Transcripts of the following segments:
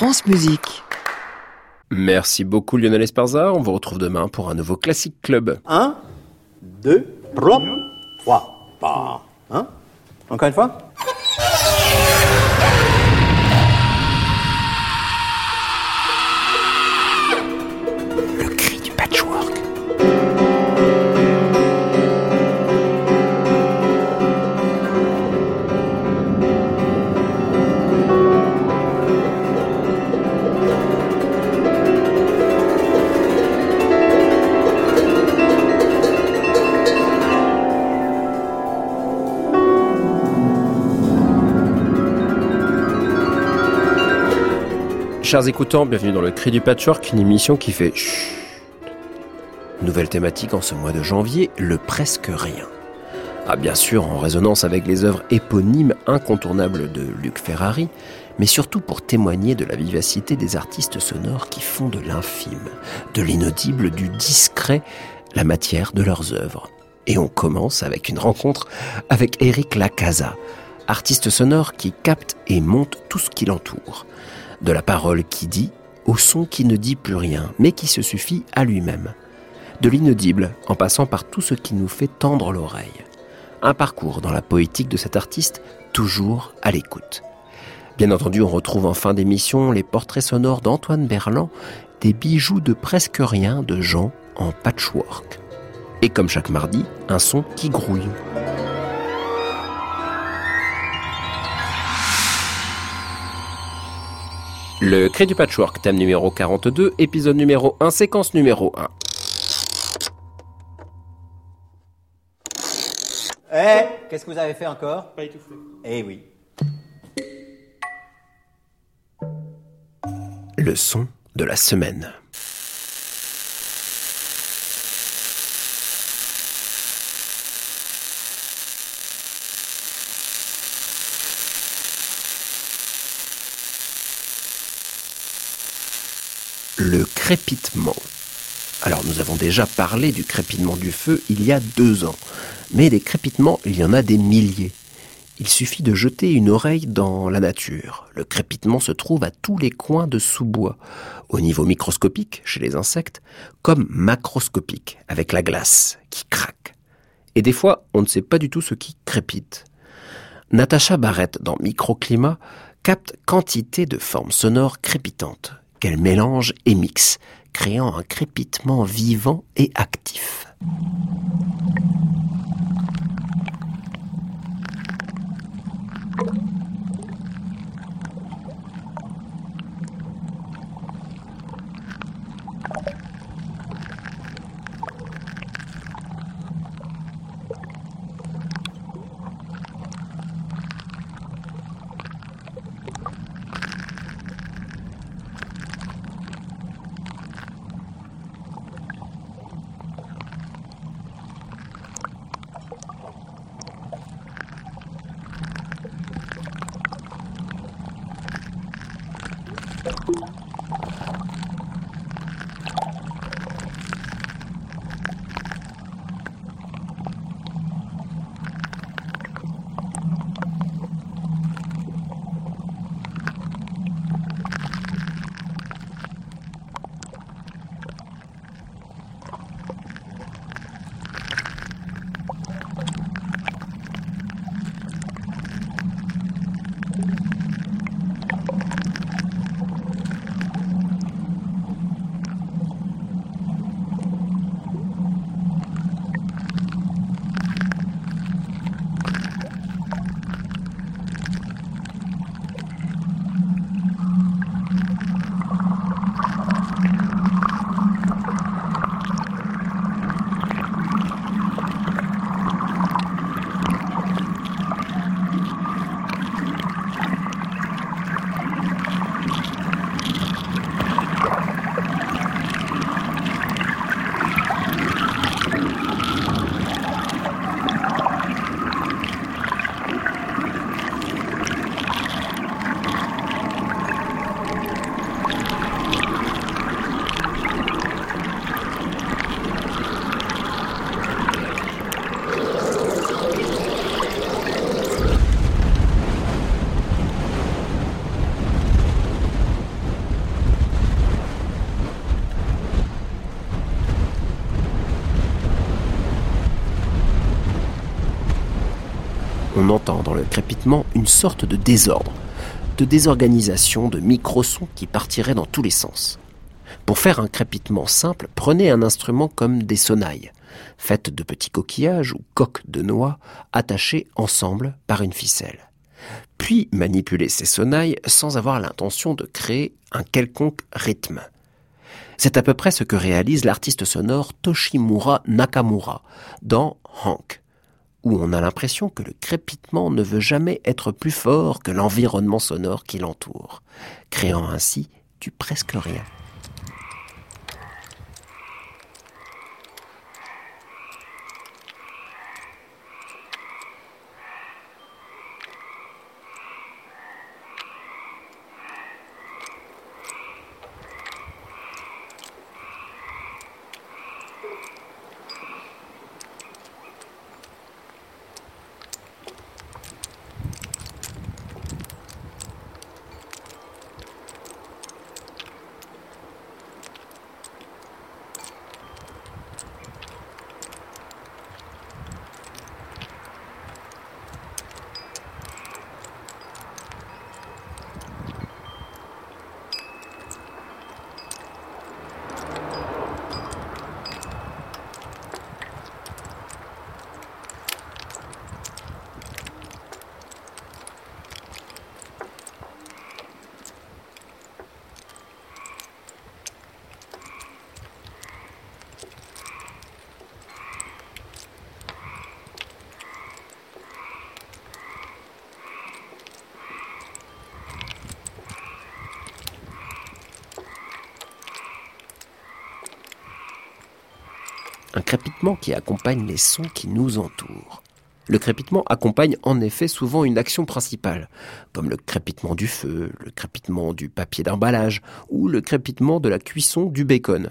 France Musique. Merci beaucoup Lionel Esparza. On vous retrouve demain pour un nouveau Classic Club. 1, 2, 3, 3, Hein Encore une fois Chers écoutants, bienvenue dans le Cri du Patchwork, une émission qui fait chut. Nouvelle thématique en ce mois de janvier, le presque rien. Ah bien sûr en résonance avec les œuvres éponymes incontournables de Luc Ferrari, mais surtout pour témoigner de la vivacité des artistes sonores qui font de l'infime, de l'inaudible, du discret, la matière de leurs œuvres. Et on commence avec une rencontre avec Eric Lacasa, artiste sonore qui capte et monte tout ce qui l'entoure. De la parole qui dit, au son qui ne dit plus rien, mais qui se suffit à lui-même. De l'inaudible, en passant par tout ce qui nous fait tendre l'oreille. Un parcours dans la poétique de cet artiste, toujours à l'écoute. Bien entendu, on retrouve en fin d'émission les portraits sonores d'Antoine Berland, des bijoux de presque rien de gens en patchwork. Et comme chaque mardi, un son qui grouille. Le Cri du Patchwork, thème numéro 42, épisode numéro 1, séquence numéro 1. Eh Qu'est-ce que vous avez fait encore? Pas étouffé. Eh oui. Le son de la semaine. Le crépitement. Alors nous avons déjà parlé du crépitement du feu il y a deux ans, mais des crépitements, il y en a des milliers. Il suffit de jeter une oreille dans la nature. Le crépitement se trouve à tous les coins de sous-bois, au niveau microscopique chez les insectes, comme macroscopique avec la glace qui craque. Et des fois, on ne sait pas du tout ce qui crépite. Natacha Barrett, dans Microclimat, capte quantité de formes sonores crépitantes qu'elle mélange et mixe, créant un crépitement vivant et actif. Entend dans le crépitement une sorte de désordre, de désorganisation, de microsons qui partiraient dans tous les sens. Pour faire un crépitement simple, prenez un instrument comme des sonnailles, faites de petits coquillages ou coques de noix attachés ensemble par une ficelle. Puis manipulez ces sonnailles sans avoir l'intention de créer un quelconque rythme. C'est à peu près ce que réalise l'artiste sonore Toshimura Nakamura dans Hank, où on a l'impression que le crépitement ne veut jamais être plus fort que l'environnement sonore qui l'entoure, créant ainsi du presque rien. un qui accompagne les sons qui nous entourent. Le crépitement accompagne en effet souvent une action principale, comme le crépitement du feu, le crépitement du papier d'emballage ou le crépitement de la cuisson du bacon.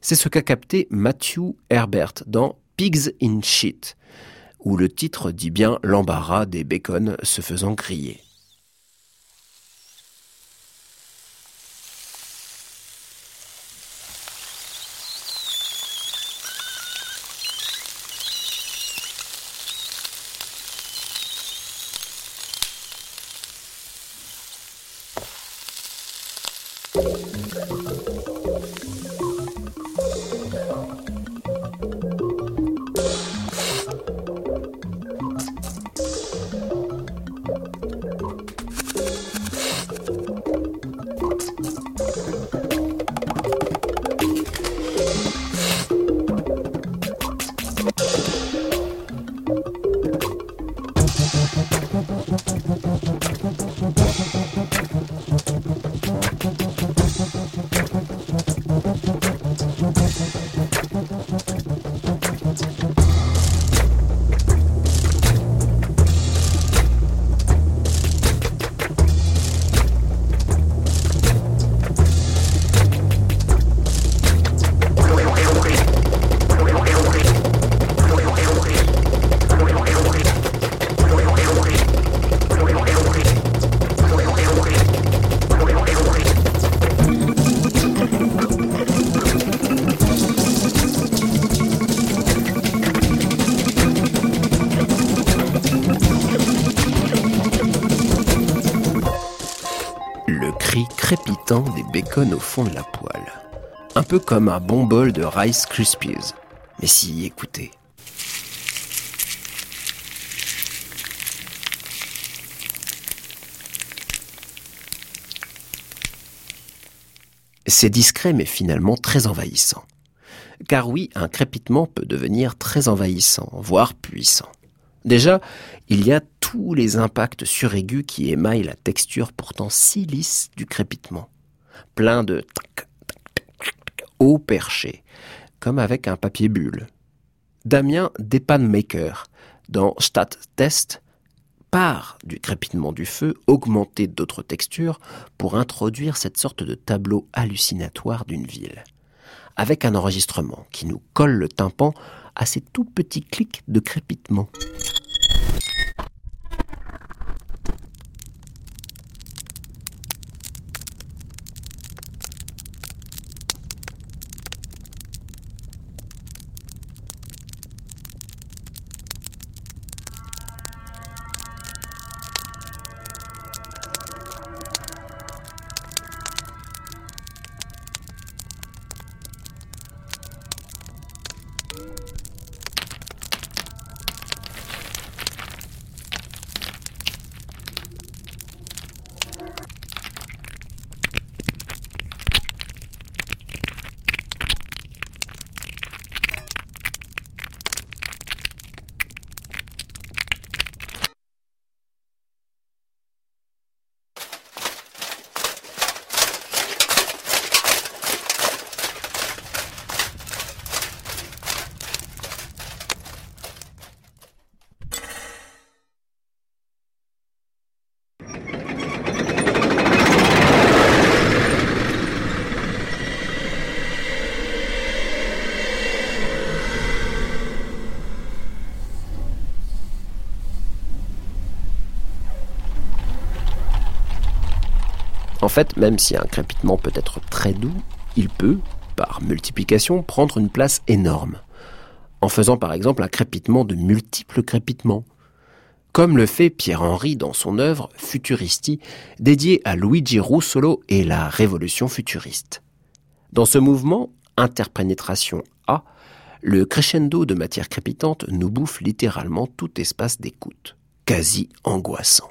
C'est ce qu'a capté Matthew Herbert dans Pigs in Shit, où le titre dit bien l'embarras des bacons se faisant griller. Au fond de la poêle. Un peu comme un bon bol de Rice Krispies. Mais si, écoutez. C'est discret mais finalement très envahissant. Car oui, un crépitement peut devenir très envahissant, voire puissant. Déjà, il y a tous les impacts suraigus qui émaillent la texture pourtant si lisse du crépitement plein de haut perché, comme avec un papier bulle. Damien Depanmaker, dans Stat Test, part du crépitement du feu, augmenté d'autres textures, pour introduire cette sorte de tableau hallucinatoire d'une ville, avec un enregistrement qui nous colle le tympan à ces tout petits clics de crépitement. Fait, même si un crépitement peut être très doux, il peut, par multiplication, prendre une place énorme, en faisant par exemple un crépitement de multiples crépitements, comme le fait Pierre-Henry dans son œuvre Futuristi, dédiée à Luigi Russolo et la révolution futuriste. Dans ce mouvement, interpénétration A, le crescendo de matière crépitante nous bouffe littéralement tout espace d'écoute, quasi angoissant.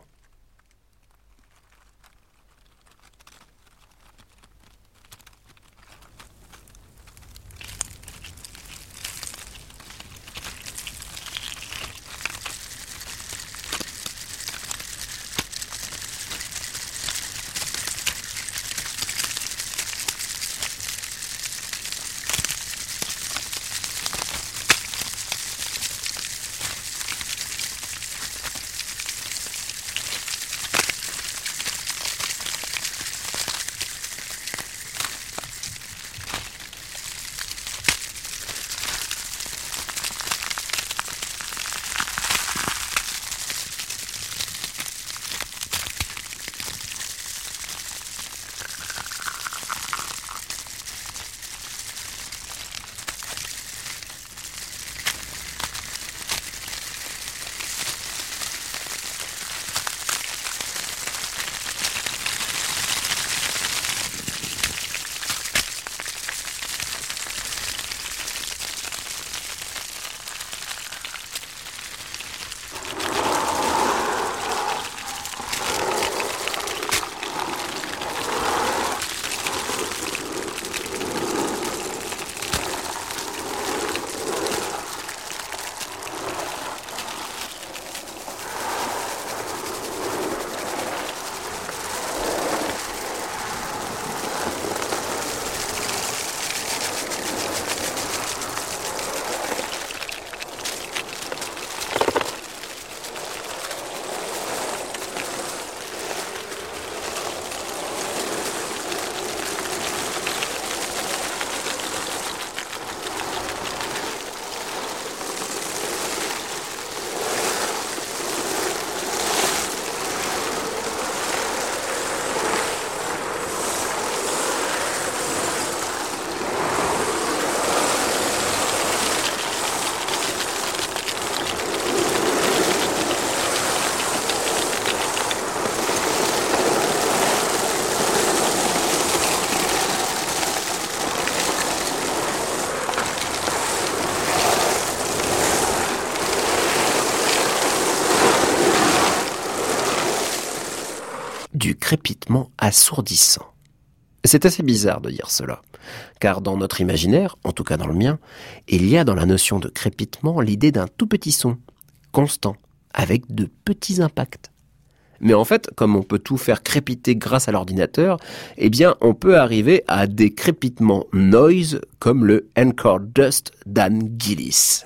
Assourdissant. C'est assez bizarre de dire cela, car dans notre imaginaire, en tout cas dans le mien, il y a dans la notion de crépitement l'idée d'un tout petit son, constant, avec de petits impacts. Mais en fait, comme on peut tout faire crépiter grâce à l'ordinateur, eh bien, on peut arriver à des crépitements noise comme le Encore Dust d'Anne Gillis.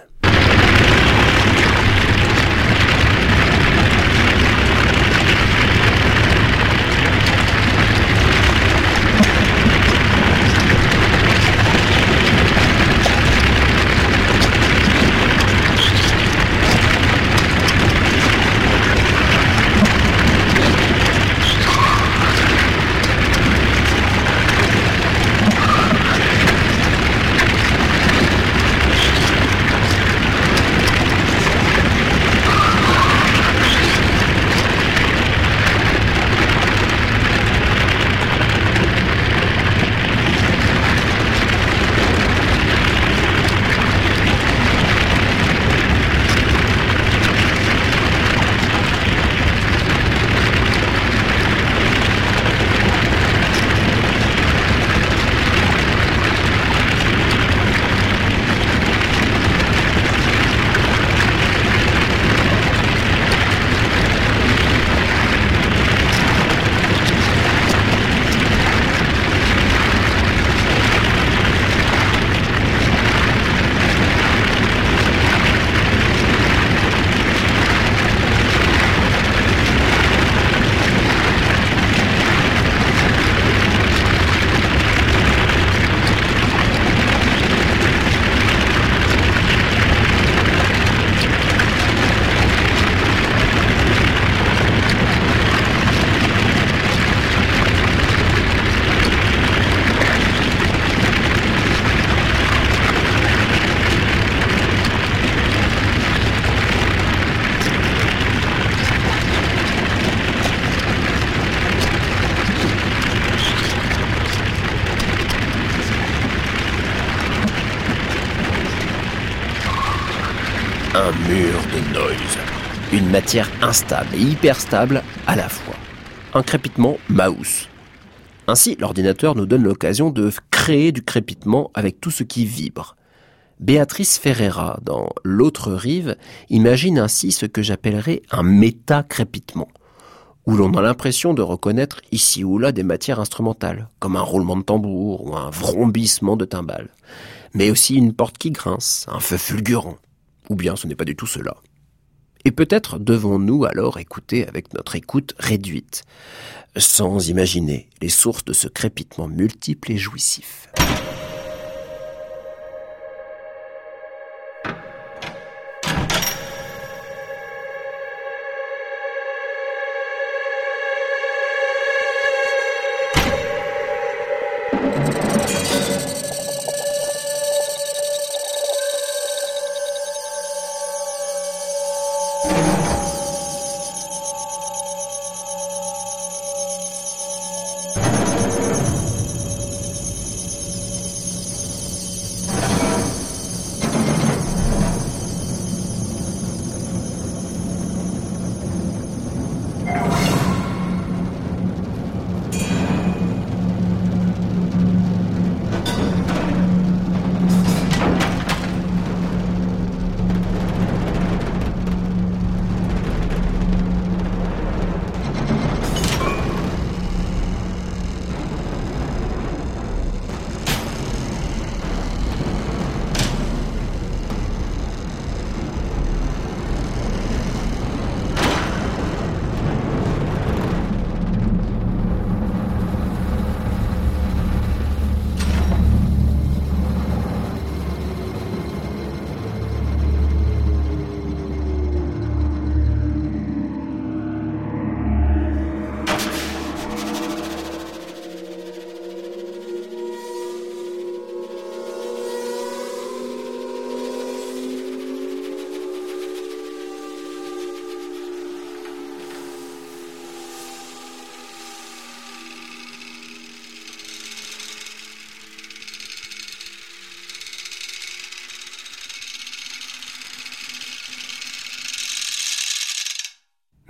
Matière instable et hyper stable à la fois. Un crépitement mouse. Ainsi, l'ordinateur nous donne l'occasion de créer du crépitement avec tout ce qui vibre. Béatrice Ferreira, dans L'autre rive, imagine ainsi ce que j'appellerais un méta-crépitement, où l'on a l'impression de reconnaître ici ou là des matières instrumentales, comme un roulement de tambour ou un vrombissement de timbales, mais aussi une porte qui grince, un feu fulgurant, ou bien ce n'est pas du tout cela. Et peut-être devons-nous alors écouter avec notre écoute réduite, sans imaginer les sources de ce crépitement multiple et jouissif.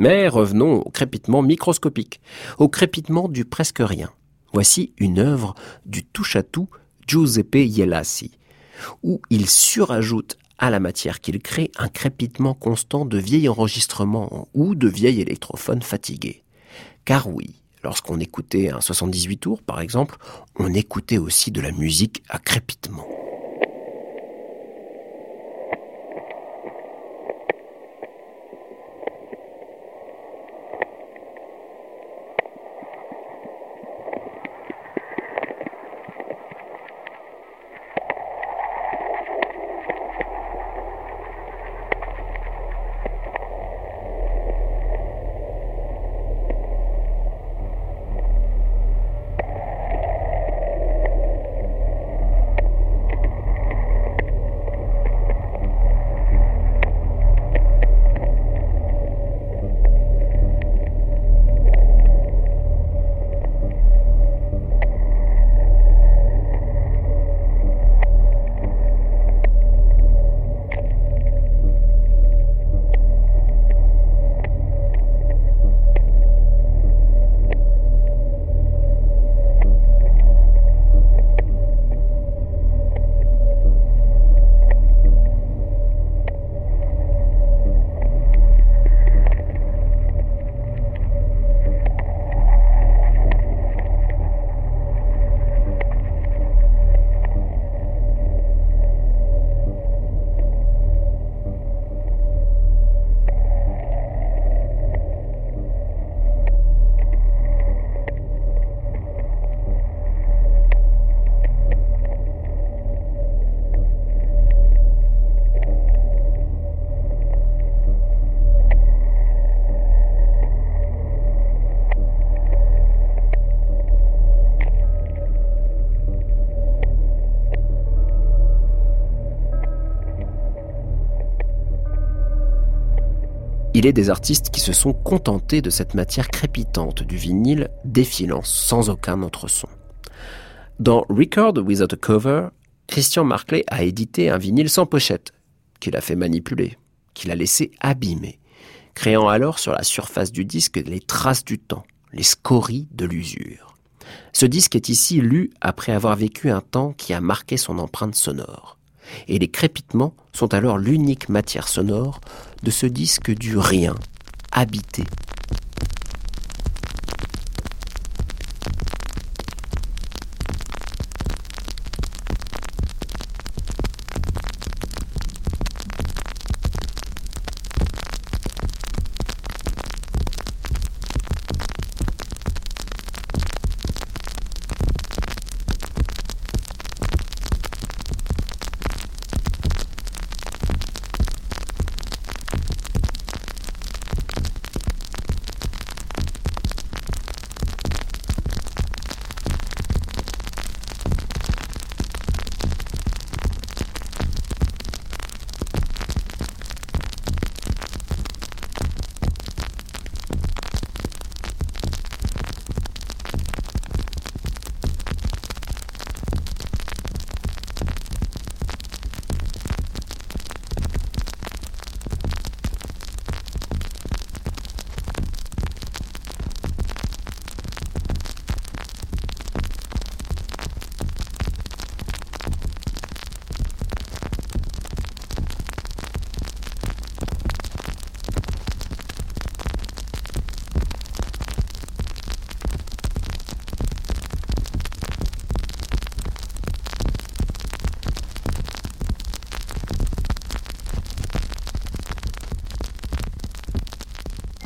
Mais revenons au crépitement microscopique, au crépitement du presque rien. Voici une œuvre du touche-à-tout Giuseppe Yelassi, où il surajoute à la matière qu'il crée un crépitement constant de vieil enregistrement ou de vieil électrophone fatigué. Car oui, lorsqu'on écoutait un 78 tours par exemple, on écoutait aussi de la musique à crépitement. Il est des artistes qui se sont contentés de cette matière crépitante du vinyle défilant sans aucun autre son. Dans Record Without a Cover, Christian Marclay a édité un vinyle sans pochette, qu'il a fait manipuler. qu'il a laissé abîmer, créant alors sur la surface du disque les traces du temps, les scories de l'usure. Ce disque est ici lu après avoir vécu un temps qui a marqué son empreinte sonore. Et les crépitements sont alors l'unique matière sonore de ce disque du rien, habité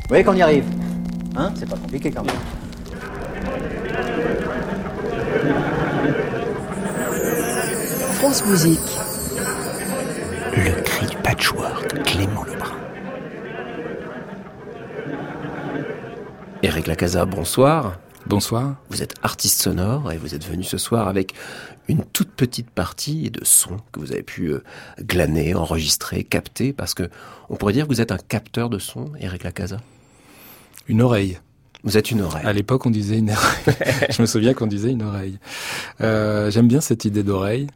Vous voyez qu'on y arrive Hein C'est pas compliqué quand même. France Musique. Le cri du patchwork, Clément Lebrun. Eric Lacasa, bonsoir. Bonsoir. Vous êtes artiste sonore et vous êtes venu ce soir avec une toute petite partie de son que vous avez pu euh, glaner, enregistrer, capter, parce que on pourrait dire que vous êtes un capteur de son, Eric Lacasa. Une oreille. Vous êtes une oreille. À l'époque, on disait une oreille. Je me souviens qu'on disait une oreille. Euh, J'aime bien cette idée d'oreille,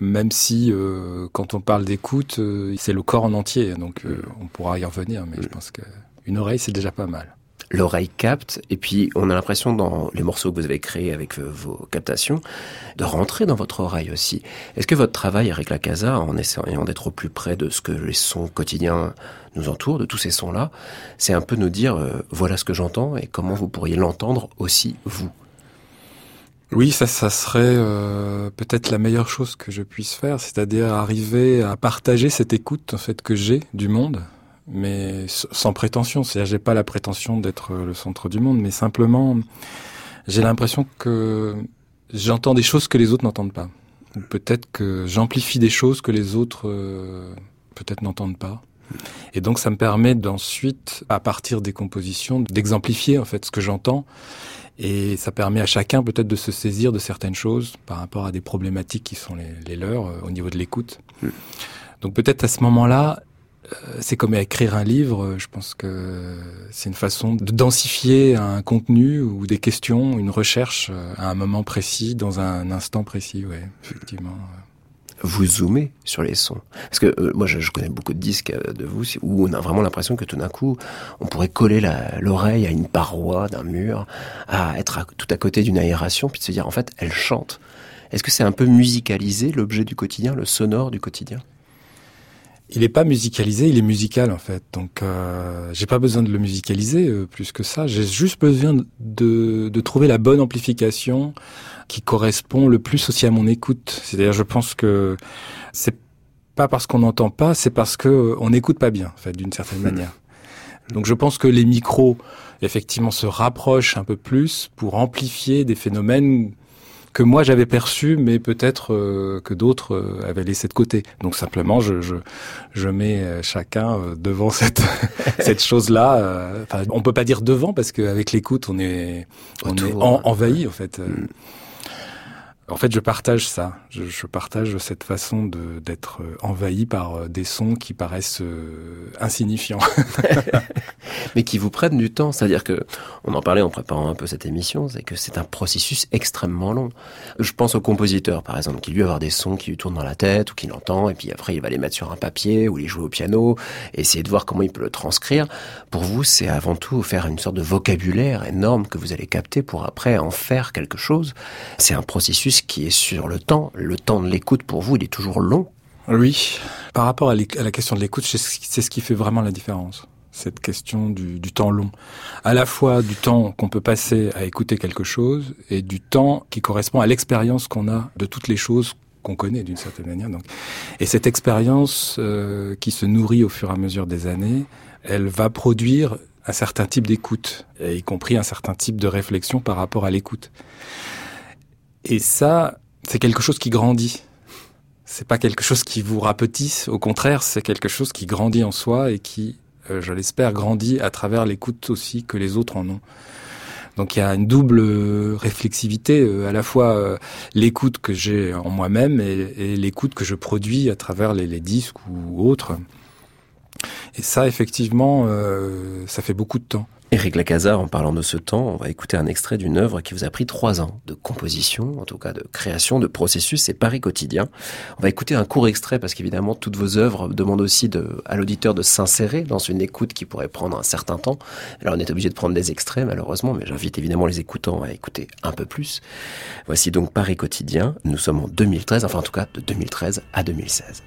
même si euh, quand on parle d'écoute, euh, c'est le corps en entier, donc on pourra y revenir, mais je pense qu'une oreille, c'est déjà pas mal. L'oreille capte, et puis on a l'impression dans les morceaux que vous avez créés avec euh, vos captations, de rentrer dans votre oreille aussi. Est-ce que votre travail, Eric Lacasa, en essayant d'être au plus près de ce que les sons quotidiens nous entourent, de tous ces sons-là, c'est un peu nous dire, euh, voilà ce que j'entends et comment vous pourriez l'entendre aussi, vous? Oui, ça, ça serait euh, peut-être la meilleure chose que je puisse faire, c'est-à-dire arriver à partager cette écoute en fait que j'ai du monde, mais sans prétention. C'est-à-dire, j'ai pas la prétention d'être le centre du monde, mais simplement, j'ai l'impression que j'entends des choses que les autres n'entendent pas. Ou peut-être que j'amplifie des choses que les autres euh, peut-être n'entendent pas. Et donc, ça me permet d'ensuite, à partir des compositions, d'exemplifier en fait ce que j'entends. Et ça permet à chacun peut-être de se saisir de certaines choses par rapport à des problématiques qui sont les, les leurs euh, au niveau de l'écoute. Donc peut-être à ce moment-là, euh, c'est comme écrire un livre. Je pense que c'est une façon de densifier un contenu ou des questions, une recherche euh, à un moment précis, dans un instant précis. Ouais, effectivement. Vous zoomez sur les sons. Parce que euh, moi, je, connais beaucoup de disques de vous où on a vraiment l'impression que tout d'un coup, on pourrait coller l'oreille à une paroi d'un mur, à être tout à côté d'une aération, puis de se dire en fait, elle chante. Est-ce que c'est un peu musicaliser l'objet du quotidien, le sonore du quotidien? Il n'est pas musicalisé, il est musical en fait. Donc euh, j'ai pas besoin de le musicaliser euh, plus que ça. J'ai juste besoin de, de, trouver la bonne amplification qui correspond le plus aussi à mon écoute. C'est-à-dire, je pense que c'est pas parce qu'on n'entend pas, c'est parce que on n'écoute pas bien, en fait, d'une certaine manière. Donc je pense que les micros effectivement se rapprochent un peu plus pour amplifier des phénomènes que moi j'avais perçu, mais peut-être euh, que d'autres euh, avaient laissé de côté. Donc simplement, je, je, je mets euh, chacun euh, devant cette, cette chose-là. Euh, enfin, on peut pas dire devant parce qu'avec l'écoute, on est, on est en, envahi en fait. Mm. En fait, je partage ça. Je, partage cette façon d'être euh, envahi par euh, des sons qui paraissent euh, insignifiants. Mais qui vous prennent du temps. C'est-à-dire que, on en parlait en préparant un peu cette émission, c'est que c'est un processus extrêmement long. Je pense au compositeur, par exemple, qui lui avoir des sons qui lui tournent dans la tête ou qu'il entend, et puis après il va les mettre sur un papier ou les jouer au piano, essayer de voir comment il peut le transcrire. Pour vous, c'est avant tout faire une sorte de vocabulaire énorme que vous allez capter pour après en faire quelque chose. C'est un processus qui est sur le temps. Le temps de l'écoute pour vous, il est toujours long. Oui. Par rapport à, la question de l'écoute, c'est ce qui fait vraiment la différence. Cette question du, temps long. À la fois du temps qu'on peut passer à écouter quelque chose et du temps qui correspond à l'expérience qu'on a de toutes les choses qu'on connaît d'une certaine manière. Donc, et cette expérience euh, qui se nourrit au fur et à mesure des années, elle va produire un certain type d'écoute, y compris un certain type de réflexion par rapport à l'écoute. Et ça, c'est quelque chose qui grandit. C'est pas quelque chose qui vous rapetisse. Au contraire, c'est quelque chose qui grandit en soi et qui, euh, je l'espère, grandit à travers l'écoute aussi que les autres en ont. Donc il y a une double réflexivité, euh, à la fois euh, l'écoute que j'ai en moi-même et, l'écoute que je produis à travers les, les disques ou autres. Et ça, effectivement, ça fait beaucoup de temps. Éric Lacazar, en parlant de ce temps, on va écouter un extrait d'une œuvre qui vous a pris trois ans de composition, en tout cas de création, de processus, c'est Paris quotidien. On va écouter un court extrait parce qu'évidemment toutes vos œuvres demandent aussi de, à l'auditeur de s'insérer dans une écoute qui pourrait prendre un certain temps. Alors on est obligé de prendre des extraits malheureusement, mais j'invite évidemment les écoutants à écouter un peu plus. Voici donc Paris quotidien. Nous sommes en 2013, enfin en tout cas de 2013 à 2016.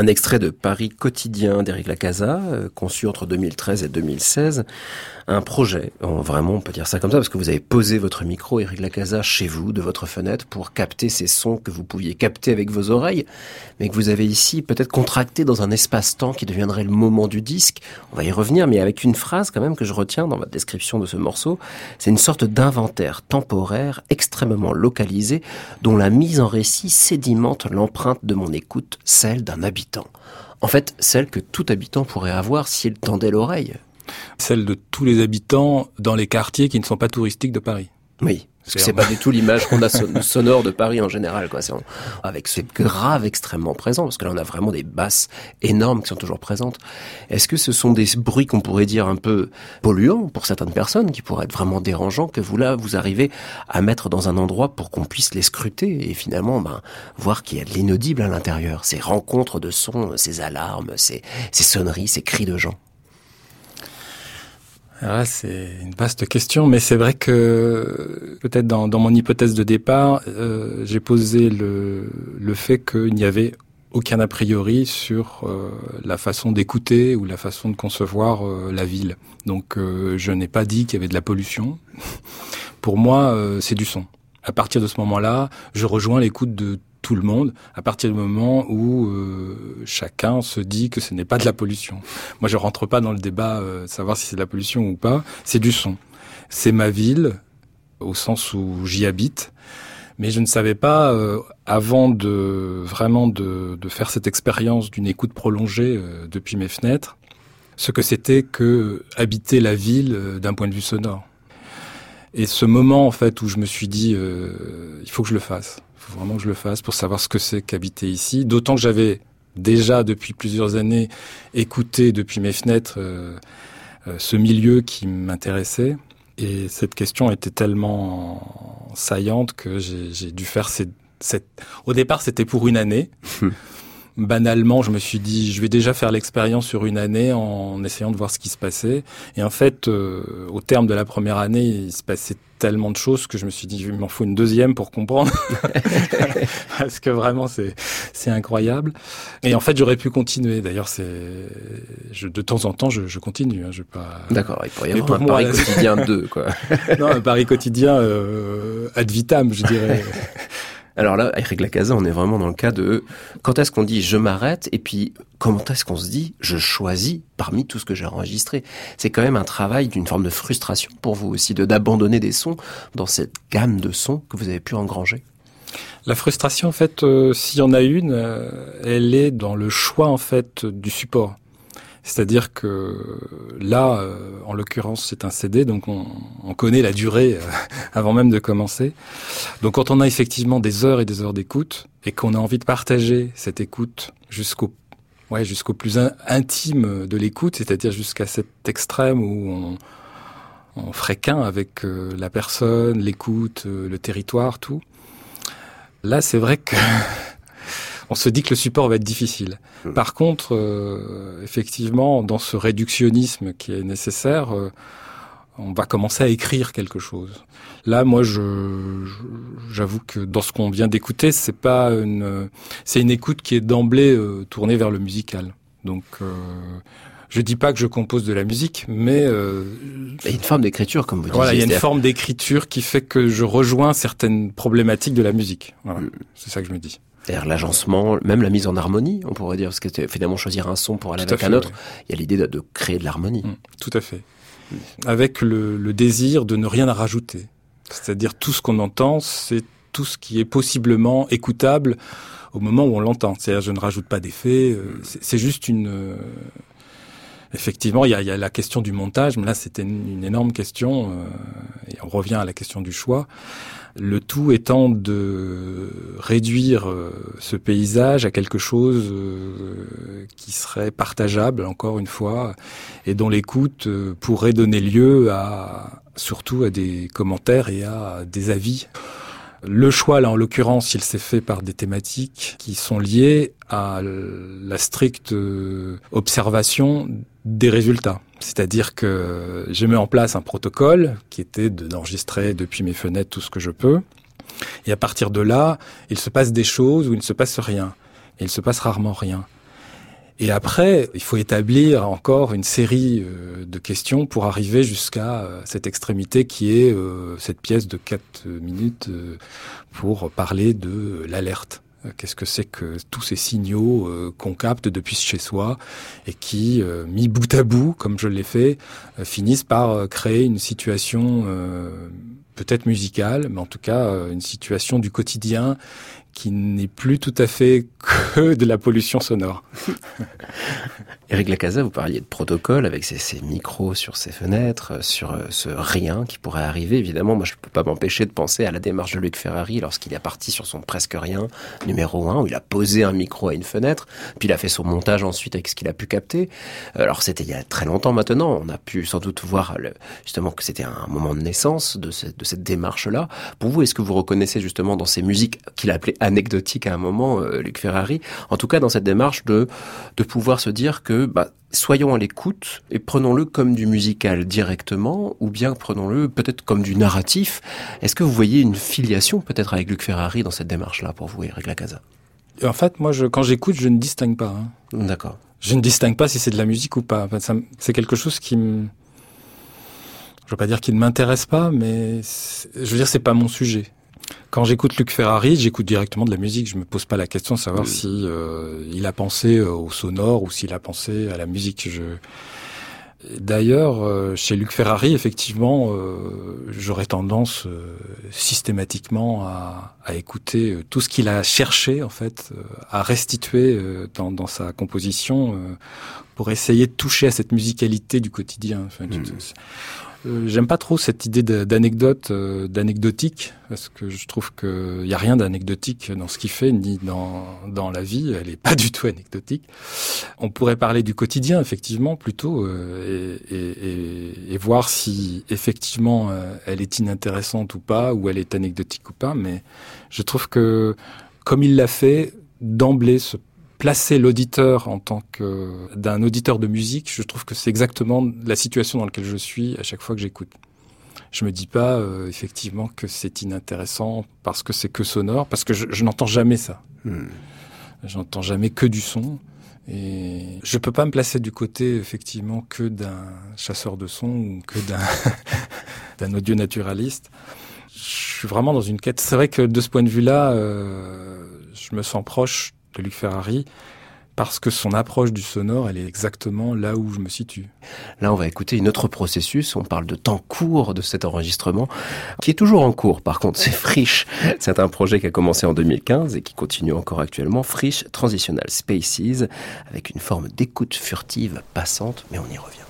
Un extrait de Paris quotidien d'Éric Lacasa, euh, conçu entre 2013 et 2016. Un projet, vraiment on peut dire ça comme ça, parce que vous avez posé votre micro, Éric Lacasa, chez vous, de votre fenêtre, pour capter ces sons que vous pouviez capter avec vos oreilles, mais que vous avez ici peut-être contracté dans un espace-temps qui deviendrait le moment du disque. On va y revenir, mais avec une phrase quand même que je retiens dans votre description de ce morceau. C'est une sorte d'inventaire temporaire extrêmement localisé, dont la mise en récit sédimente l'empreinte de mon écoute, celle d'un habitant en fait, celle que tout habitant pourrait avoir s'il tendait l'oreille. Celle de tous les habitants dans les quartiers qui ne sont pas touristiques de Paris. Oui. Parce que c'est pas du tout l'image qu'on a sonore de Paris en général, quoi. C'est avec ce grave extrêmement présent, parce que là on a vraiment des basses énormes qui sont toujours présentes. Est-ce que ce sont des bruits qu'on pourrait dire un peu polluants pour certaines personnes, qui pourraient être vraiment dérangeants, que vous là vous arrivez à mettre dans un endroit pour qu'on puisse les scruter et finalement ben, voir qu'il y a de l'inaudible à l'intérieur, ces rencontres de sons, ces alarmes, ces, ces sonneries, ces cris de gens? Ah, c'est une vaste question, mais c'est vrai que peut-être dans, mon hypothèse de départ, euh, j'ai posé le, fait qu'il n'y avait aucun a priori sur euh, la façon d'écouter ou la façon de concevoir euh, la ville. Donc je n'ai pas dit qu'il y avait de la pollution. Pour moi, c'est du son. À partir de ce moment-là, je rejoins l'écoute de tout le monde à partir du moment où euh, chacun se dit que ce n'est pas de la pollution. Moi, je rentre pas dans le débat euh, savoir si c'est de la pollution ou pas. C'est du son. C'est ma ville au sens où j'y habite. Mais je ne savais pas, euh, avant de vraiment de, de faire cette expérience d'une écoute prolongée euh, depuis mes fenêtres, ce que c'était que habiter la ville d'un point de vue sonore. Et ce moment, en fait, où je me suis dit, il faut que je le fasse faut vraiment que je le fasse pour savoir ce que c'est qu'habiter ici. D'autant que j'avais déjà depuis plusieurs années écouté depuis mes fenêtres euh, euh, ce milieu qui m'intéressait. Et cette question était tellement saillante que j'ai dû faire cette, cette... Au départ, c'était pour une année. banalement, je me suis dit, je vais déjà faire l'expérience sur une année en essayant de voir ce qui se passait. Et en fait, euh, au terme de la première année, il se passait tellement de choses que je me suis dit, il m'en faut une deuxième pour comprendre. Parce que vraiment, c'est, c'est incroyable. Et en fait, j'aurais pu continuer. D'ailleurs, c'est, je, de temps en temps, je, je continue. Hein, je pas. D'accord. Il pourrait y avoir un Paris quotidien 2, quoi. non, un Paris quotidien euh, ad vitam, je dirais. Alors là, Eric Lacazette, on est vraiment dans le cas de quand est-ce qu'on dit je m'arrête et puis comment est-ce qu'on se dit je choisis parmi tout ce que j'ai enregistré? C'est quand même un travail d'une forme de frustration pour vous aussi de d'abandonner des sons dans cette gamme de sons que vous avez pu engranger. La frustration, en fait, euh, s'il y en a une, euh, elle est dans le choix en fait du support. C'est-à-dire que là, euh, en l'occurrence, c'est un CD, donc on, on connaît la durée euh, avant même de commencer. Donc quand on a effectivement des heures et des heures d'écoute et qu'on a envie de partager cette écoute jusqu'au ouais, jusqu'au plus intime de l'écoute, c'est-à-dire jusqu'à cet extrême où on, on ferait qu'un avec euh, la personne, l'écoute, le territoire, tout. Là, c'est vrai que on se dit que le support va être difficile. Hmm. Par contre, euh, effectivement, dans ce réductionnisme qui est nécessaire, euh, on va commencer à écrire quelque chose. Là, moi, je, j'avoue que dans ce qu'on vient d'écouter, c'est pas une, c'est une écoute qui est d'emblée euh, tournée vers le musical. Donc, je dis pas que je compose de la musique, mais il y a une forme d'écriture, comme vous Voilà, il y a une forme d'écriture qui fait que je rejoins certaines problématiques de la musique. Voilà, hmm. c'est ça que je me dis. C'est-à-dire l'agencement, même la mise en harmonie, on pourrait dire, parce que finalement choisir un son pour aller avec un autre, il y a l'idée de, créer de l'harmonie. Mm, tout à fait. Avec le, désir de ne rien rajouter. C'est-à-dire tout ce qu'on entend, c'est tout ce qui est possiblement écoutable au moment où on l'entend. C'est-à-dire je ne rajoute pas d'effet, euh, mm. c'est juste une... Euh, effectivement, il y a, la question du montage, mais là c'était une, énorme question, euh, et on revient à la question du choix. Le tout étant de réduire euh, ce paysage à quelque chose euh, qui serait partageable, encore une fois, et dont l'écoute euh, pourrait donner lieu à surtout à des commentaires et à des avis. Le choix, là, en l'occurrence, il s'est fait par des thématiques qui sont liées à la stricte observation des résultats. C'est-à-dire que je mets en place un protocole qui était d'enregistrer depuis mes fenêtres tout ce que je peux. Et à partir de là, il se passe des choses où il ne se passe rien. Et il se passe rarement rien. Et après, il faut établir encore une série euh, de questions pour arriver jusqu'à euh, cette extrémité qui est euh, cette pièce de 4 minutes pour parler de l'alerte. Qu'est-ce que c'est que tous ces signaux qu'on capte depuis chez soi et qui, mis bout à bout, comme je l'ai fait, finissent par créer une situation peut-être musicale, mais en tout cas une situation du quotidien qui n'est plus tout à fait que de la pollution sonore. Eric Lacasa, vous parliez de protocole avec ces, micros sur ces fenêtres, sur euh, ce rien qui pourrait arriver. Évidemment, moi, je ne peux pas m'empêcher de penser à la démarche de Luc Ferrari lorsqu'il est parti sur son presque rien numéro 1, où il a posé un micro à une fenêtre, puis il a fait son montage ensuite avec ce qu'il a pu capter. Alors, c'était il y a très longtemps maintenant. On a pu sans doute voir justement que c'était un moment de naissance de, de cette démarche-là. Pour vous, est-ce que vous reconnaissez justement dans ces musiques qu'il a appelées anecdotiques à un moment, euh, Luc Ferrari, en tout cas dans cette démarche de, de pouvoir se dire que bah, soyons à l'écoute et prenons-le comme du musical directement ou bien prenons-le peut-être comme du narratif. Est-ce que vous voyez une filiation peut-être avec Luc Ferrari dans cette démarche-là pour vous, Eric Lacasa En fait, moi, je, quand j'écoute, je ne distingue pas. Hein. D'accord. Je ne distingue pas si c'est de la musique ou pas. c'est quelque chose qui me... Je veux pas dire qu'il ne m'intéresse pas, mais je veux dire, c'est pas mon sujet. Quand j'écoute Luc Ferrari, j'écoute directement de la musique. Je me pose pas la question de savoir si euh, il a pensé euh, au sonore ou s'il a pensé à la musique. Je... D'ailleurs, euh, chez Luc Ferrari, effectivement, j'aurais tendance systématiquement à, à, écouter tout ce qu'il a cherché, en fait, à restituer dans, dans, sa composition pour essayer de toucher à cette musicalité du quotidien. Enfin, mmh. Euh, j'aime pas trop cette idée d'anecdote, euh, d'anecdotique, parce que je trouve qu'il n'y a rien d'anecdotique dans ce qu'il fait, ni dans, dans la vie. Elle est pas du tout anecdotique. On pourrait parler du quotidien, effectivement, plutôt, euh, et, voir si effectivement elle est inintéressante ou pas, ou elle est anecdotique ou pas. Mais je trouve que, comme il l'a fait, d'emblée, ce placer l'auditeur en tant que d'un auditeur de musique, je trouve que c'est exactement la situation dans laquelle je suis à chaque fois que j'écoute. Je me dis pas euh, effectivement que c'est inintéressant parce que c'est que sonore, parce que je, n'entends jamais ça. Hmm. J'entends jamais que du son. Et je peux pas me placer du côté effectivement que d'un chasseur de son ou que d'un d'un audio naturaliste. Je suis vraiment dans une quête. C'est vrai que de ce point de vue-là, euh, je me sens proche de Luc Ferrari parce que son approche du sonore, elle est exactement là où je me situe. Là, on va écouter une autre processus. On parle de temps court de cet enregistrement, qui est toujours en cours. Par contre, c'est Frisch. C'est un projet qui a commencé en 2015 et qui continue encore actuellement. Frisch Transitional Spaces, avec une forme d'écoute furtive, passante, mais on y revient.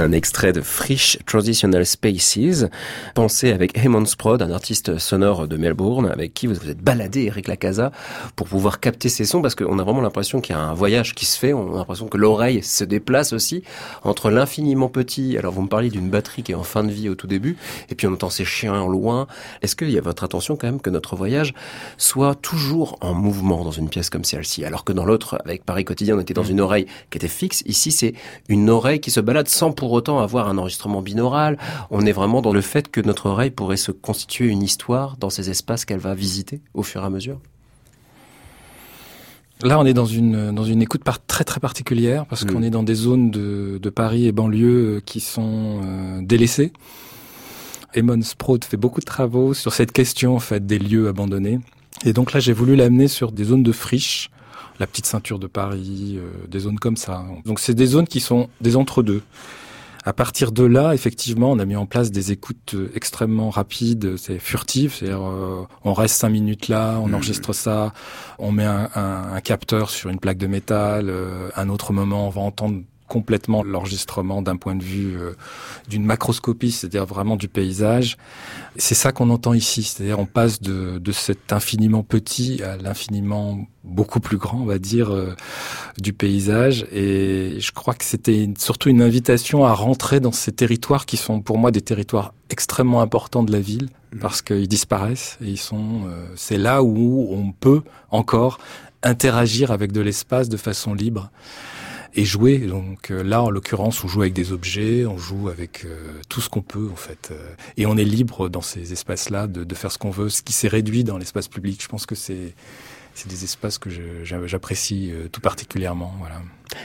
Un extrait de Frisch Transitional Spaces, pensé avec Hemon Sprod, un artiste sonore de Melbourne, avec qui vous vous êtes baladé, Eric Lacasa, pour pouvoir capter ces sons, parce qu'on a vraiment l'impression qu'il y a un voyage qui se fait, on a l'impression que l'oreille se déplace aussi entre l'infiniment petit, alors vous me parliez d'une batterie qui est en fin de vie au tout début, et puis on entend ces chiens en loin. Est-ce qu'il y a votre attention quand même que notre voyage soit toujours en mouvement dans une pièce comme celle-ci, alors que dans l'autre, avec Paris Quotidien, on était dans une oreille qui était fixe, ici c'est une oreille qui se balade sans pour autant avoir un enregistrement binaural. On est vraiment dans le fait que notre oreille pourrait se constituer une histoire dans ces espaces qu'elle va visiter au fur et à mesure. Là, on est dans une dans une écoute par très très particulière parce qu'on mm. est dans des zones de, de Paris et banlieue euh, qui sont euh, délaissées. Emon Sprout fait beaucoup de travaux sur cette question en fait des lieux abandonnés. Et donc là, j'ai voulu l'amener sur des zones de friche, la petite ceinture de Paris, euh, des zones comme ça. Donc c'est des zones qui sont des entre-deux. À partir de là, effectivement, on a mis en place des écoutes euh, extrêmement rapides, c'est furtif, c'est-à-dire euh, on reste cinq minutes là, on mmh. enregistre ça, on met un, un, capteur sur une plaque de métal, un autre moment on va entendre complètement l'enregistrement d'un point de vue euh, d'une macroscopie, c'est-à-dire vraiment du paysage. C'est ça qu'on entend ici, c'est-à-dire on passe de, de cet infiniment petit à l'infiniment beaucoup plus grand, on va dire, euh, du paysage. Et je crois que c'était surtout une invitation à rentrer dans ces territoires qui sont pour moi des territoires extrêmement importants de la ville mmh. parce qu'ils disparaissent et ils sont. Euh, c'est là où on peut encore interagir avec de l'espace de façon libre et jouer. Donc euh, là, en l'occurrence, on joue avec des objets, on joue avec euh, tout ce qu'on peut en fait, euh, et on est libre dans ces espaces-là de, de, faire ce qu'on veut. Ce qui s'est réduit dans l'espace public, je pense que c'est c'est des espaces que j'apprécie tout particulièrement. Voilà.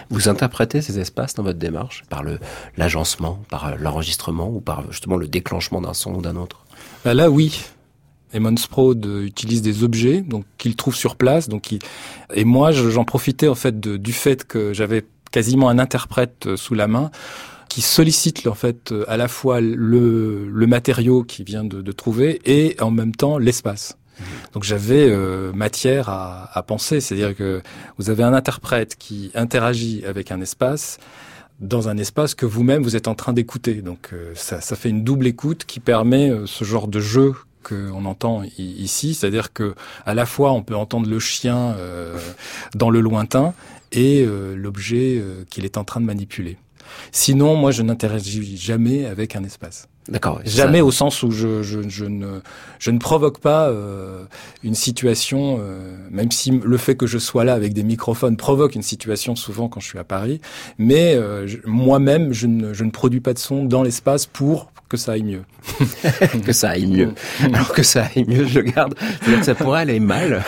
Vous interprétez ces espaces dans votre démarche par l'agencement, par l'enregistrement ou par justement le déclenchement d'un son ou d'un autre? Bah Là, oui. Emon Sprode utilise des objets donc qu'il trouve sur place donc il... et moi j'en profitais en fait de, du fait que j'avais quasiment un interprète euh, sous la main qui sollicite en fait euh, à la fois le, le matériau qu'il vient de, de, trouver et en même temps l'espace. Mmh. Donc j'avais euh, matière à, à penser, c'est-à-dire que vous avez un interprète qui interagit avec un espace dans un espace que vous-même vous êtes en train d'écouter. Donc ça, ça, fait une double écoute qui permet ce genre de jeu qu'on entend ici, c'est-à-dire que à la fois on peut entendre le chien euh, dans le lointain et euh, l'objet euh, qu'il est en train de manipuler. Sinon, moi, je n'interagis jamais avec un espace. D'accord. Jamais au sens où je, je, je, ne, je ne provoque pas euh, une situation, euh, même si le fait que je sois là avec des microphones provoque une situation souvent quand je suis à Paris, mais euh, moi-même, je ne, je ne produis pas de son dans l'espace pour que ça aille mieux. que ça aille mieux. Alors que ça aille mieux, je le garde. Que ça pourrait aller mal.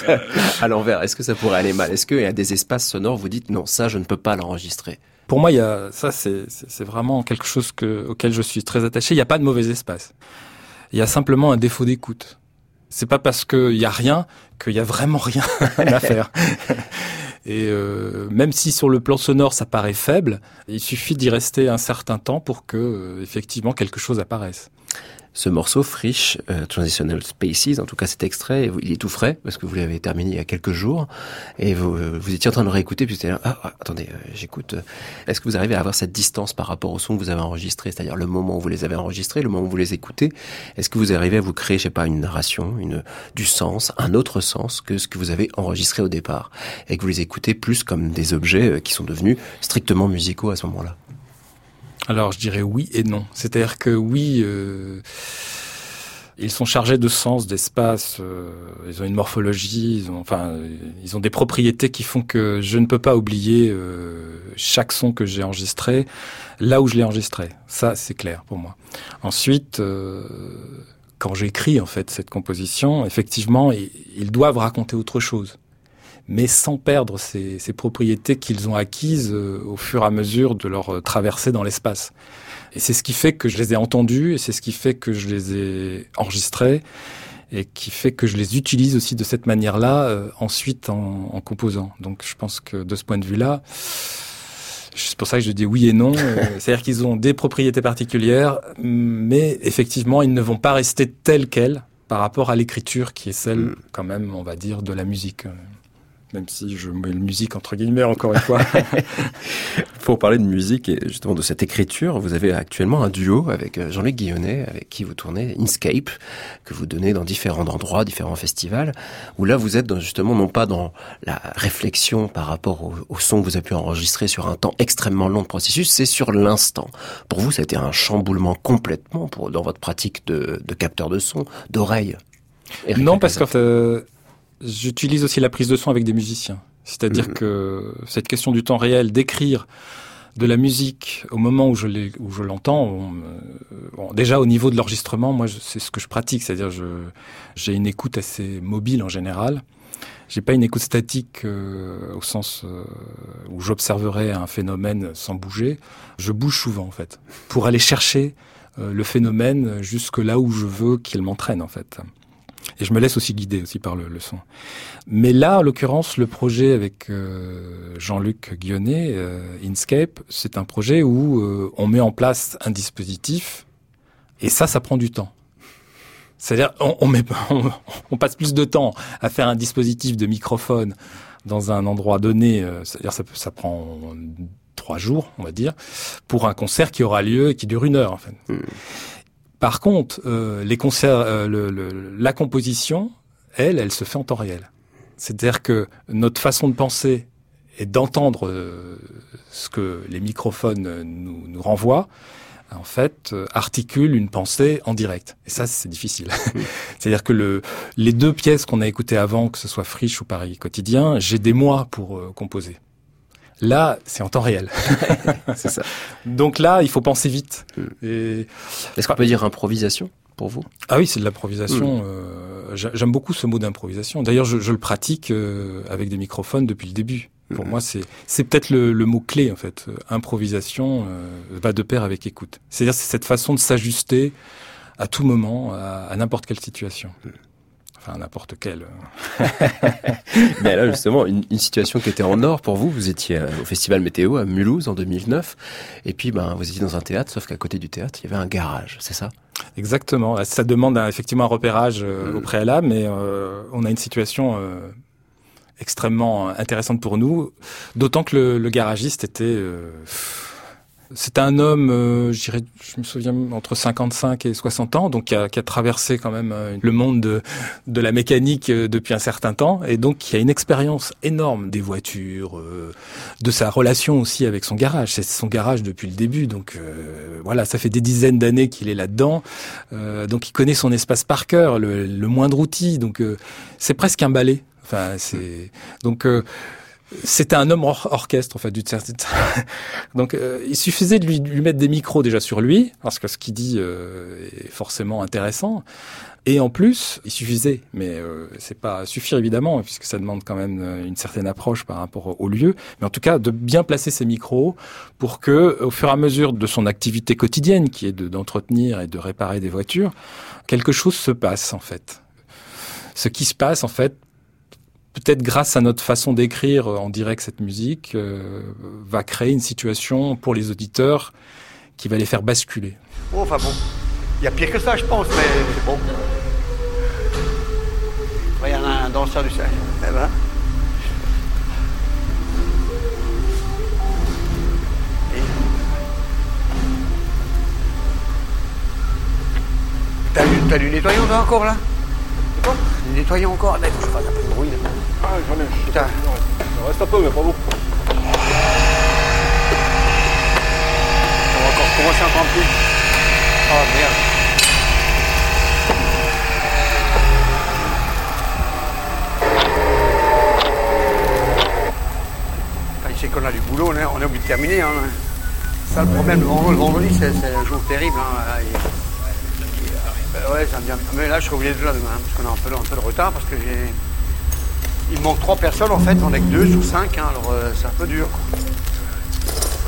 à l'envers, est-ce que ça pourrait aller mal? Est-ce qu'il y a des espaces sonores, vous dites non, ça je ne peux pas l'enregistrer? Pour moi, il y a, ça, c'est, c'est vraiment quelque chose que, auquel je suis très attaché. Il n'y a pas de mauvais espace. Il y a simplement un défaut d'écoute. C'est pas parce qu'il y a rien qu'il y a vraiment rien à faire. Et euh, même si sur le plan sonore ça paraît faible, il suffit d'y rester un certain temps pour que euh, effectivement quelque chose apparaisse ce morceau, Frisch, euh, Transitional Spaces, en tout cas cet extrait, il est tout frais, parce que vous l'avez terminé il y a quelques jours, et vous, euh, étiez en train de le réécouter, puis ah, ah attendez, euh, j'écoute. Est-ce que vous arrivez à avoir cette distance par rapport au son que vous avez enregistré, c'est-à-dire le moment où vous les avez enregistrés, le moment où vous les écoutez? Est-ce que vous arrivez à vous créer, je sais pas, une narration, une, du sens, un autre sens que ce que vous avez enregistré au départ, et que vous les écoutez plus comme des objets qui sont devenus strictement musicaux à ce moment-là? Alors je dirais oui et non. C'est-à-dire que oui, euh, ils sont chargés de sens, d'espace, euh, ils ont une morphologie, ils ont, enfin, ils ont des propriétés qui font que je ne peux pas oublier euh, chaque son que j'ai enregistré là où je l'ai enregistré. Ça, c'est clair pour moi. Ensuite, quand j'écris en fait cette composition, effectivement, ils doivent raconter autre chose mais sans perdre ces, ces propriétés qu'ils ont acquises euh, au fur et à mesure de leur euh, traversée dans l'espace. Et c'est ce qui fait que je les ai entendus, et c'est ce qui fait que je les ai enregistrés, et qui fait que je les utilise aussi de cette manière-là euh, ensuite en, en, composant. Donc je pense que de ce point de vue-là, c'est pour ça que je dis oui et non. C'est-à-dire qu'ils ont des propriétés particulières, mais effectivement, ils ne vont pas rester tels quels par rapport à l'écriture qui est celle, mm. quand même, on va dire, de la musique. Même si je mets la musique entre guillemets encore une fois. Pour parler de musique et justement de cette écriture, vous avez actuellement un duo avec euh, Jean-Luc Guillonnet, avec qui vous tournez Inscape, que vous donnez dans différents endroits, différents festivals, où là vous êtes dans, justement non pas dans la réflexion par rapport au, au, son que vous avez pu enregistrer sur un temps extrêmement long de processus, c'est sur l'instant. Pour vous, ça a été un chamboulement complètement pour, dans votre pratique de, de capteur de son, d'oreille. Non, parce que j'utilise aussi la prise de son avec des musiciens. C'est-à-dire mmh. que cette question du temps réel, d'écrire de la musique au moment où je l'entends, bon, déjà au niveau de l'enregistrement, moi c'est ce que je pratique, c'est-à-dire j'ai une écoute assez mobile en général. J'ai pas une écoute statique euh, au sens euh, où j'observerais un phénomène sans bouger. Je bouge souvent en fait pour aller chercher euh, le phénomène jusque là où je veux qu'il m'entraîne en fait. Et je me laisse aussi guider aussi par le, le son. Mais là, en l'occurrence, le projet avec euh, Jean-Luc Guionnet, euh, Inscape, c'est un projet où euh, on met en place un dispositif, et ça, ça prend du temps. C'est-à-dire, on, on, met, on, on, passe plus de temps à faire un dispositif de microphone dans un endroit donné. Euh, c'est-à-dire, ça, ça prend trois jours, on va dire, pour un concert qui aura lieu et qui dure une heure, en fait. Mmh. Par contre, euh, les concerts, euh, le, le, la composition, elle, elle se fait en temps réel. C'est-à-dire que notre façon de penser et d'entendre euh, ce que les microphones nous, nous renvoient, en fait, articule une pensée en direct. Et ça, c'est difficile. C'est-à-dire que le, les deux pièces qu'on a écoutées avant, que ce soit Friche ou Paris Quotidien, j'ai des mois pour composer. Là, c'est en temps réel. c'est ça. Donc là, il faut penser vite. Et... Est-ce qu'on peut dire improvisation pour vous? Ah oui, c'est de l'improvisation. Mmh. Euh, J'aime beaucoup ce mot d'improvisation. D'ailleurs, je, je, le pratique euh, avec des microphones depuis le début. Pour mmh. moi, c'est c'est peut-être le, le, mot clé en fait. Euh, improvisation euh, va de pair avec écoute. C'est-à-dire c'est cette façon de s'ajuster à tout moment, à, à n'importe quelle situation. Enfin n'importe quelle. Mais là justement, une, une, situation qui était en or pour vous. Vous étiez au Festival Météo à Mulhouse en 2009, et puis ben vous étiez dans un théâtre, sauf qu'à côté du théâtre, il y avait un garage, c'est ça? Exactement. Ça demande un, effectivement un repérage euh, mmh. au préalable, mais euh, on a une situation euh, extrêmement intéressante pour nous, d'autant que le, le, garagiste était euh, c'est un homme, euh, je me souviens, entre 55 et 60 ans, donc qui a, qui a traversé quand même euh, le monde de, de, la mécanique euh, depuis un certain temps, et donc qui a une expérience énorme des voitures, euh, de sa relation aussi avec son garage. C'est son garage depuis le début, donc euh, voilà, ça fait des dizaines d'années qu'il est là-dedans, donc il connaît son espace par cœur, le, le moindre outil, donc c'est presque un balai. Enfin, c'est donc c'était un homme or orchestre en fait certaine donc euh, il suffisait de lui, mettre des micros déjà sur lui parce que ce qu'il dit euh, est forcément intéressant. Et en plus il suffisait mais euh, c'est pas suffire évidemment puisque ça demande quand même euh, une certaine approche par rapport au lieu. Mais en tout cas de bien placer ses micros pour que au fur et à mesure de son activité quotidienne qui est d'entretenir de, et de réparer des voitures quelque chose se passe en fait. Ce qui se passe en fait peut-être grâce à notre façon d'écrire en direct cette musique, euh, va créer une situation pour les auditeurs qui va les faire basculer. Oh, enfin bon, il y a pire que ça, je pense, mais c'est bon. Il y en a un danseur du cercle. Eh ben. T'as du, as du nettoyant encore là? C'est quoi Du nettoyant encore Là, il faut que je fasse un peu de bruit. Là. Ah, j'en ai. Putain. Ça reste un peu, mais pas beaucoup. On va encore commencer encore un peu. Oh merde. C'est qu'on a du boulot, on est, on est obligé de terminer. Hein. Ça, le problème, le vendredi, c'est un jour terrible. Hein. Et, et, ouais, ça me vient. Mais là, je serai obligé de là demain, hein, parce qu'on a un peu, un peu de retard, parce que j'ai. Il manque trois personnes en fait, on est que deux sur cinq, hein, alors euh, c'est un peu dur. Quoi.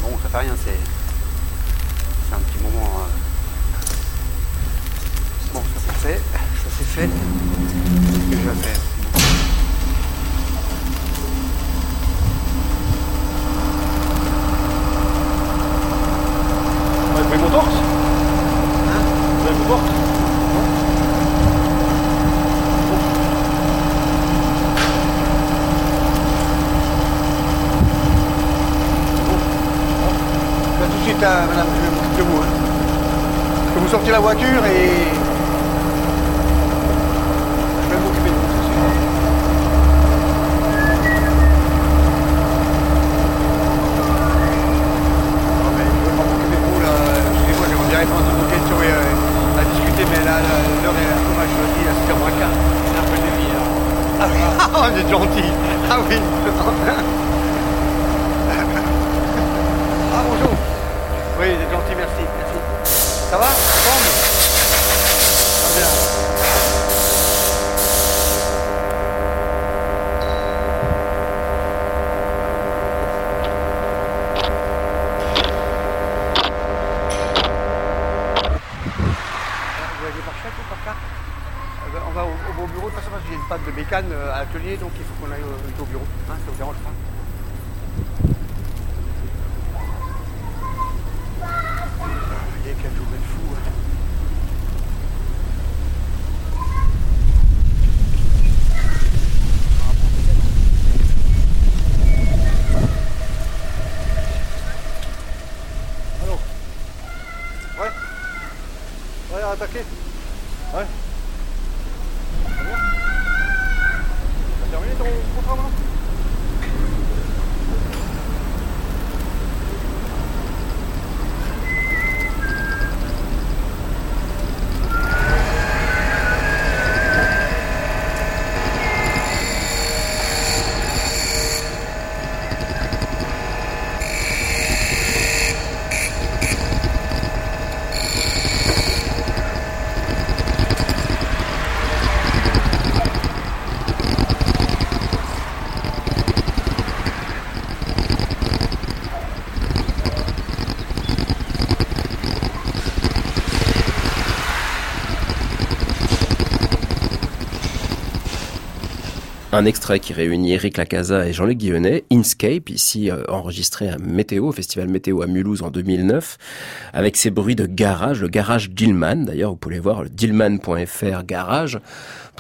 Bon, ça fait rien, c'est c'est un petit moment. Euh... Bon, ça c'est fait, ça c'est fait. Qu'est-ce que je vais faire? Vous avez pris mon torse Hein Vous avez mon torse sortir la voiture et. Je vais m'occuper de vous. Non, mais je vais pas m'occuper de vous là. Excusez-moi, j'aimerais bien répondre à vos questions et euh, à discuter, mais là, l'heure est un peu mal choisie, à 6h moins quart. C'est un peu demi là. Ah oui, ah, vous êtes gentil. Ah oui. ah bonjour. Oui, vous êtes gentil, merci, merci. Ça va? Euh, à l'atelier, donc il faut qu'on aille au, bureau. Hein, ça vous dérange pas Ah, Vous voyez quelle journée de fou. hein. Allô Ouais Ouais, attaqué Ouais. Très bien. T'as terminé ton contrat maintenant Un extrait qui réunit Eric Lacaza et Jean-Luc Guillonnet, Inscape, ici euh, enregistré à Météo, au Festival Météo à Mulhouse en 2009, avec ses bruits de garage, le garage Dillman. D'ailleurs, vous pouvez voir le dillman.fr garage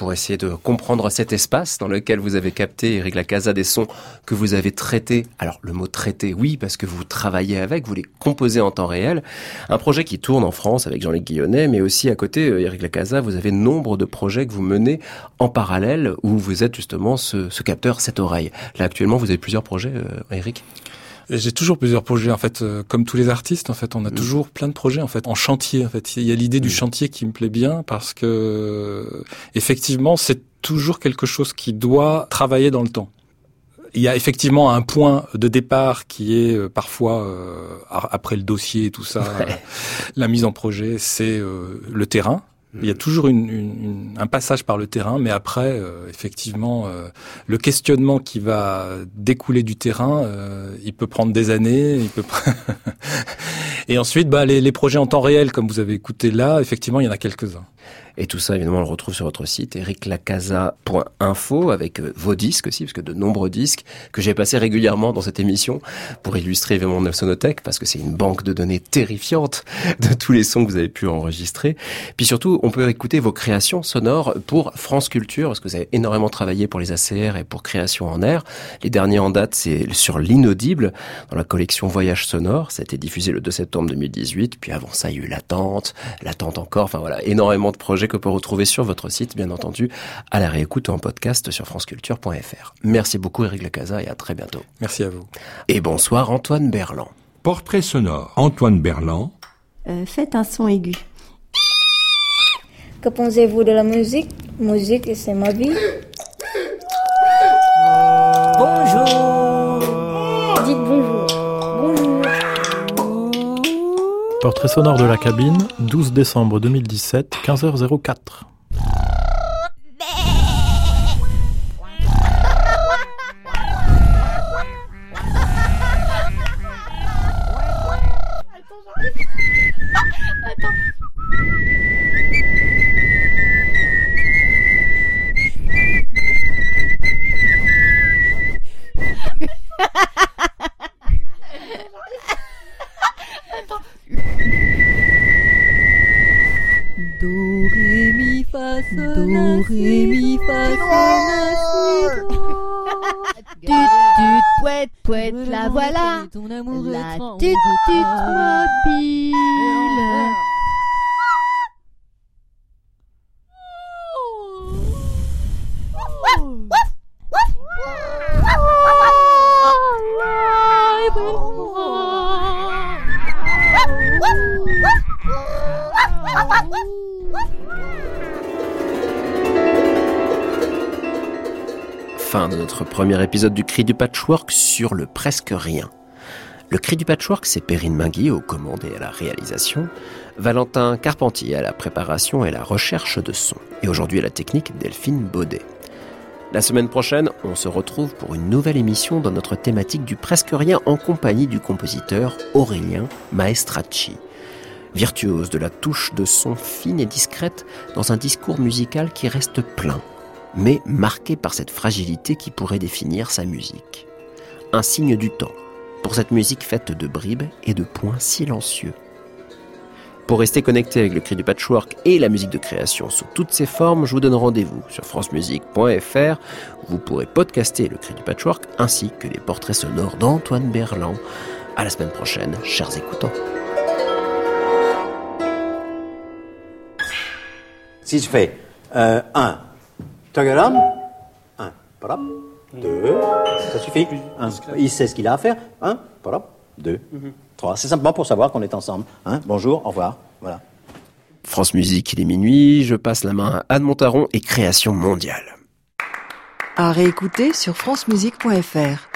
pour essayer de comprendre cet espace dans lequel vous avez capté, Eric Lacaza, des sons que vous avez traités. Alors, le mot traité, oui, parce que vous travaillez avec, vous les composez en temps réel. Un projet qui tourne en France avec Jean-Luc Guillonnet, mais aussi à côté, euh, Eric Lacaza, vous avez nombre de projets que vous menez en parallèle où vous êtes justement ce, capteur, cette oreille. Là, actuellement, vous avez plusieurs projets, euh, Eric? J'ai toujours plusieurs projets en fait, euh, comme tous les artistes en fait, on a Mm. toujours plein de projets en fait, en chantier en fait. Il y a l'idée du Mm. chantier qui me plaît bien parce que euh, effectivement c'est toujours quelque chose qui doit travailler dans le temps. Il y a effectivement un point de départ qui est euh, parfois euh, après le dossier et tout ça, euh, la mise en projet, c'est euh, le terrain. Il y a toujours une, une- une- un passage par le terrain, mais après, euh, effectivement, euh, le questionnement qui va découler du terrain, euh, il peut prendre des années. Il peut Et ensuite, bah, les, les projets en temps réel, comme vous avez écouté là, effectivement, il y en a quelques-uns. Et tout ça, évidemment, on le retrouve sur votre site, ericlacasa.info, avec euh, vos disques aussi, parce que de nombreux disques que j'ai passés régulièrement dans cette émission pour illustrer évidemment notre sonothèque, parce que c'est une banque de données terrifiante de tous les sons que vous avez pu enregistrer. Puis surtout, on peut écouter vos créations sonores pour France Culture, parce que vous avez énormément travaillé pour les ACR et pour Création en Air. Les derniers en date, c'est sur l'inaudible, dans la collection Voyage sonore. Ça a été diffusé le 2 septembre 2018. Puis avant ça, il y a eu l'attente, l'attente encore. Enfin voilà, énormément de projets que peut retrouver sur votre site, bien entendu, à la réécoute ou en podcast sur franceculture.fr. Merci beaucoup Eric Lecaza et à très bientôt. Merci à vous. Et bonsoir Antoine Berland. Portrait sonore. Antoine Berland. Euh, faites un son aigu. Que pensez-vous de la musique? Musique, c'est ma vie. Bonjour. Dites. Bonjour. Portrait sonore de la cabine, 12 décembre 2017, 15h04. Do, ré, mi, fa, sol, do, ré, mi, fa, sol. Tut, tut, pouette, pouette, la voilà. Ton amour La tut, tut, mobile. Fin de notre premier épisode du Cri du Patchwork sur le presque rien. Le Cri du Patchwork, c'est Perrine Mingui aux commandes et à la réalisation, Valentin Carpentier à la préparation et la recherche de son, et aujourd'hui à la technique Delphine Baudet. La semaine prochaine, on se retrouve pour une nouvelle émission dans notre thématique du presque rien en compagnie du compositeur Aurélien Maestracci. Virtuose de la touche de son fine et discrète dans un discours musical qui reste plein, mais marqué par cette fragilité qui pourrait définir sa musique. Un signe du temps pour cette musique faite de bribes et de points silencieux. Pour rester connecté avec le cri du patchwork et la musique de création sous toutes ses formes, je vous donne rendez-vous sur francemusique.fr. Vous pourrez podcaster le cri du patchwork ainsi que les portraits sonores d'Antoine Berland. À la semaine prochaine, chers écoutants. Si je fais 1, euh, Tagaram, 1, 2, ça suffit. Un, il sait ce qu'il a à faire. 1, 2, c'est simplement pour savoir qu'on est ensemble. Hein. Bonjour, au revoir. Voilà. France Musique, il est minuit, je passe la main à Anne Montaron et Création mondiale. À réécouter sur francemusique.fr.